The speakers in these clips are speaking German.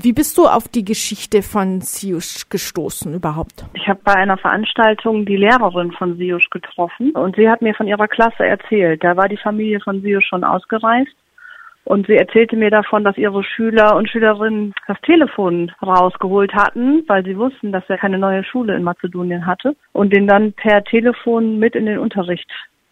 Wie bist du auf die Geschichte von Siusch gestoßen überhaupt? Ich habe bei einer Veranstaltung die Lehrerin von Siusch getroffen und sie hat mir von ihrer Klasse erzählt. Da war die Familie von Siusch schon ausgereist und sie erzählte mir davon, dass ihre Schüler und Schülerinnen das Telefon rausgeholt hatten, weil sie wussten, dass er keine neue Schule in Mazedonien hatte und den dann per Telefon mit in den Unterricht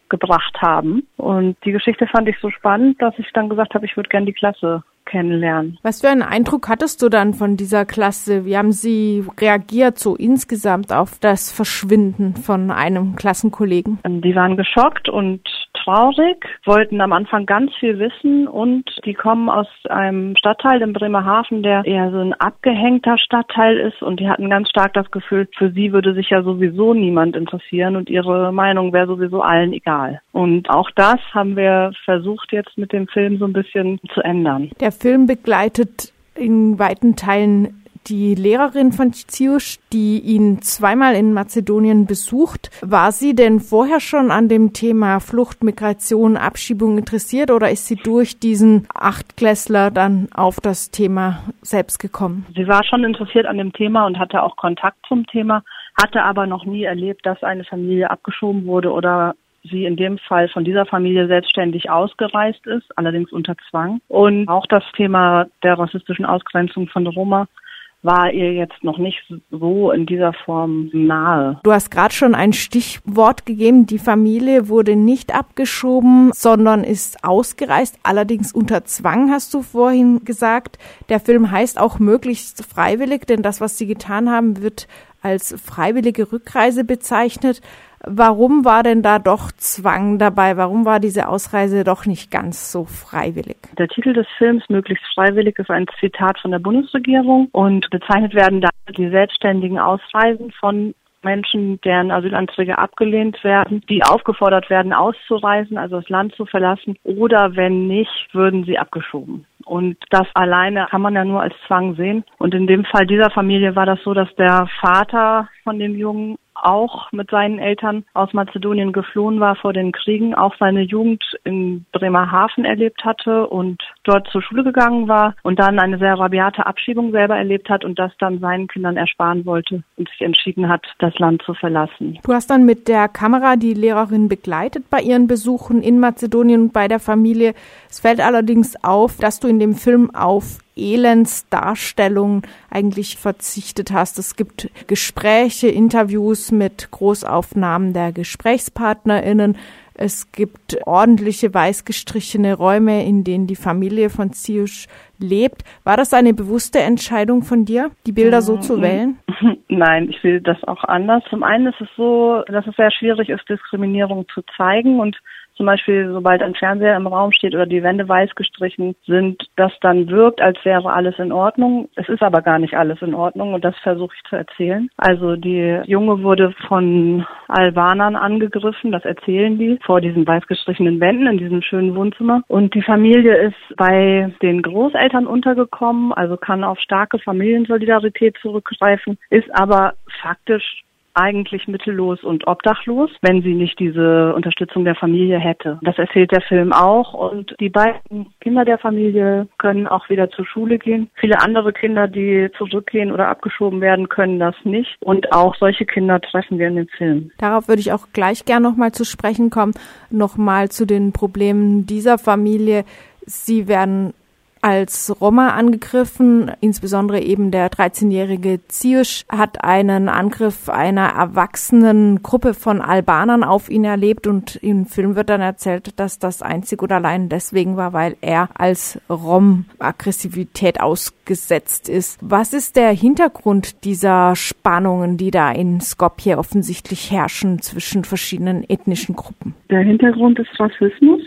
gebracht haben. Und die Geschichte fand ich so spannend, dass ich dann gesagt habe, ich würde gerne die Klasse kennenlernen. Was für einen Eindruck hattest du dann von dieser Klasse? Wie haben sie reagiert so insgesamt auf das Verschwinden von einem Klassenkollegen? Die waren geschockt und traurig, wollten am Anfang ganz viel wissen und die kommen aus einem Stadtteil in Bremerhaven, der eher so ein abgehängter Stadtteil ist und die hatten ganz stark das Gefühl, für sie würde sich ja sowieso niemand interessieren und ihre Meinung wäre sowieso allen egal. Und auch das haben wir versucht jetzt mit dem Film so ein bisschen zu ändern. Der Film begleitet in weiten Teilen die Lehrerin von Ziusch, die ihn zweimal in Mazedonien besucht. War sie denn vorher schon an dem Thema Flucht, Migration, Abschiebung interessiert oder ist sie durch diesen Achtklässler dann auf das Thema selbst gekommen? Sie war schon interessiert an dem Thema und hatte auch Kontakt zum Thema, hatte aber noch nie erlebt, dass eine Familie abgeschoben wurde oder sie in dem Fall von dieser Familie selbstständig ausgereist ist, allerdings unter Zwang. Und auch das Thema der rassistischen Ausgrenzung von Roma war ihr jetzt noch nicht so in dieser Form nahe. Du hast gerade schon ein Stichwort gegeben. Die Familie wurde nicht abgeschoben, sondern ist ausgereist, allerdings unter Zwang, hast du vorhin gesagt. Der Film heißt auch möglichst freiwillig, denn das, was sie getan haben, wird als freiwillige Rückreise bezeichnet. Warum war denn da doch Zwang dabei? Warum war diese Ausreise doch nicht ganz so freiwillig? Der Titel des Films Möglichst freiwillig ist ein Zitat von der Bundesregierung und bezeichnet werden da die selbstständigen Ausreisen von Menschen, deren Asylanträge abgelehnt werden, die aufgefordert werden, auszureisen, also das Land zu verlassen, oder wenn nicht, würden sie abgeschoben. Und das alleine kann man ja nur als Zwang sehen. Und in dem Fall dieser Familie war das so, dass der Vater von dem Jungen auch mit seinen Eltern aus Mazedonien geflohen war vor den Kriegen, auch seine Jugend in Bremerhaven erlebt hatte und dort zur Schule gegangen war und dann eine sehr rabiate Abschiebung selber erlebt hat und das dann seinen Kindern ersparen wollte und sich entschieden hat, das Land zu verlassen. Du hast dann mit der Kamera die Lehrerin begleitet bei ihren Besuchen in Mazedonien und bei der Familie. Es fällt allerdings auf, dass du in dem Film auf Elendsdarstellung eigentlich verzichtet hast. Es gibt Gespräche, Interviews mit Großaufnahmen der GesprächspartnerInnen. Es gibt ordentliche weiß gestrichene Räume, in denen die Familie von Ziusch lebt. War das eine bewusste Entscheidung von dir, die Bilder so zu wählen? Nein, ich will das auch anders. Zum einen ist es so, dass es sehr schwierig ist, Diskriminierung zu zeigen und zum Beispiel, sobald ein Fernseher im Raum steht oder die Wände weiß gestrichen sind, das dann wirkt, als wäre alles in Ordnung. Es ist aber gar nicht alles in Ordnung und das versuche ich zu erzählen. Also die Junge wurde von Albanern angegriffen, das erzählen die, vor diesen weiß gestrichenen Wänden in diesem schönen Wohnzimmer. Und die Familie ist bei den Großeltern untergekommen, also kann auf starke Familiensolidarität zurückgreifen, ist aber faktisch eigentlich mittellos und obdachlos, wenn sie nicht diese Unterstützung der Familie hätte. Das erzählt der Film auch und die beiden Kinder der Familie können auch wieder zur Schule gehen. Viele andere Kinder, die zurückgehen oder abgeschoben werden, können das nicht und auch solche Kinder treffen wir in dem Film. Darauf würde ich auch gleich gerne nochmal zu sprechen kommen, nochmal zu den Problemen dieser Familie. Sie werden als Roma angegriffen. Insbesondere eben der 13-jährige Ziusch hat einen Angriff einer erwachsenen Gruppe von Albanern auf ihn erlebt und im Film wird dann erzählt, dass das einzig und allein deswegen war, weil er als Rom Aggressivität ausgesetzt ist. Was ist der Hintergrund dieser Spannungen, die da in Skopje offensichtlich herrschen zwischen verschiedenen ethnischen Gruppen? Der Hintergrund ist Rassismus.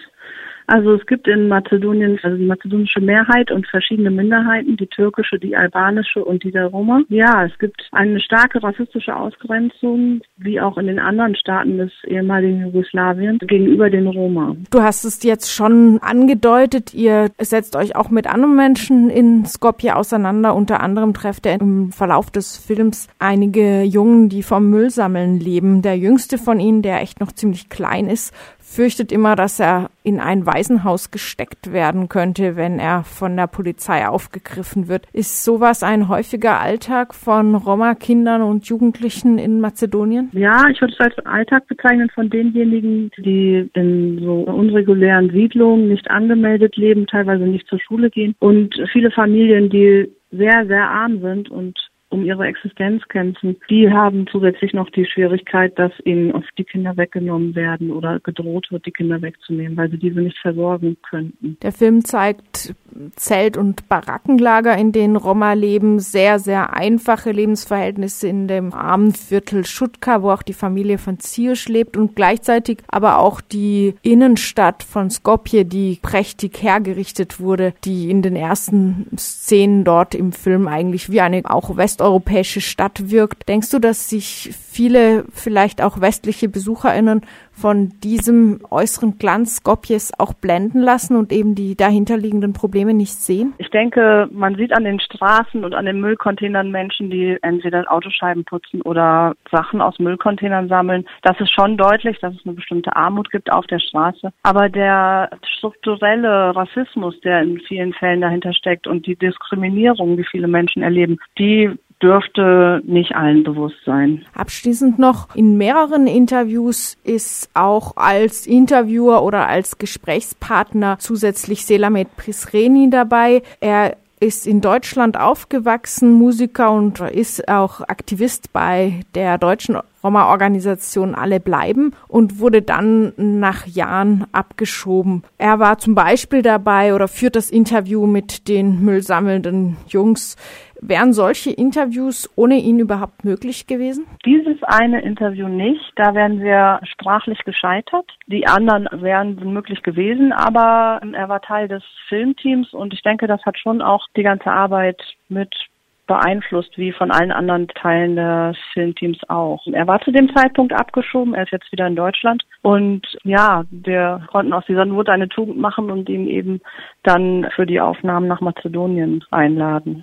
Also es gibt in Mazedonien also die mazedonische Mehrheit und verschiedene Minderheiten, die türkische, die albanische und die der Roma. Ja, es gibt eine starke rassistische Ausgrenzung, wie auch in den anderen Staaten des ehemaligen Jugoslawien, gegenüber den Roma. Du hast es jetzt schon angedeutet, ihr setzt euch auch mit anderen Menschen in Skopje auseinander. Unter anderem trefft ihr im Verlauf des Films einige Jungen, die vom Müllsammeln leben. Der jüngste von ihnen, der echt noch ziemlich klein ist, fürchtet immer, dass er in ein Waisenhaus gesteckt werden könnte, wenn er von der Polizei aufgegriffen wird. Ist sowas ein häufiger Alltag von Roma-Kindern und Jugendlichen in Mazedonien? Ja, ich würde es als Alltag bezeichnen von denjenigen, die in so unregulären Siedlungen nicht angemeldet leben, teilweise nicht zur Schule gehen und viele Familien, die sehr, sehr arm sind und um ihre Existenz kämpfen, die haben zusätzlich noch die Schwierigkeit, dass ihnen oft die Kinder weggenommen werden oder gedroht wird, die Kinder wegzunehmen, weil sie diese nicht versorgen könnten. Der Film zeigt Zelt- und Barackenlager, in denen Roma leben, sehr, sehr einfache Lebensverhältnisse in dem armen Viertel Schutka, wo auch die Familie von Ziosch lebt und gleichzeitig aber auch die Innenstadt von Skopje, die prächtig hergerichtet wurde, die in den ersten Szenen dort im Film eigentlich wie eine auch westeuropäische Stadt wirkt. Denkst du, dass sich viele vielleicht auch westliche BesucherInnen von diesem äußeren Glanz Skopjes auch blenden lassen und eben die dahinterliegenden Probleme nicht sehen? Ich denke, man sieht an den Straßen und an den Müllcontainern Menschen, die entweder Autoscheiben putzen oder Sachen aus Müllcontainern sammeln. Das ist schon deutlich, dass es eine bestimmte Armut gibt auf der Straße. Aber der strukturelle Rassismus, der in vielen Fällen dahinter steckt und die Diskriminierung, die viele Menschen erleben, die dürfte nicht allen bewusst sein. Abschließend noch, in mehreren Interviews ist auch als Interviewer oder als Gesprächspartner zusätzlich Selamet Prisreni dabei. Er ist in Deutschland aufgewachsen, Musiker und ist auch Aktivist bei der deutschen Roma-Organisation Alle bleiben und wurde dann nach Jahren abgeschoben. Er war zum Beispiel dabei oder führt das Interview mit den müllsammelnden Jungs. Wären solche Interviews ohne ihn überhaupt möglich gewesen? Dieses eine Interview nicht. Da wären wir sprachlich gescheitert. Die anderen wären möglich gewesen, aber er war Teil des Filmteams und ich denke, das hat schon auch die ganze Arbeit mit beeinflusst, wie von allen anderen Teilen des Filmteams auch. Er war zu dem Zeitpunkt abgeschoben, er ist jetzt wieder in Deutschland und ja, wir konnten aus dieser Not eine Tugend machen und ihn eben dann für die Aufnahmen nach Mazedonien einladen.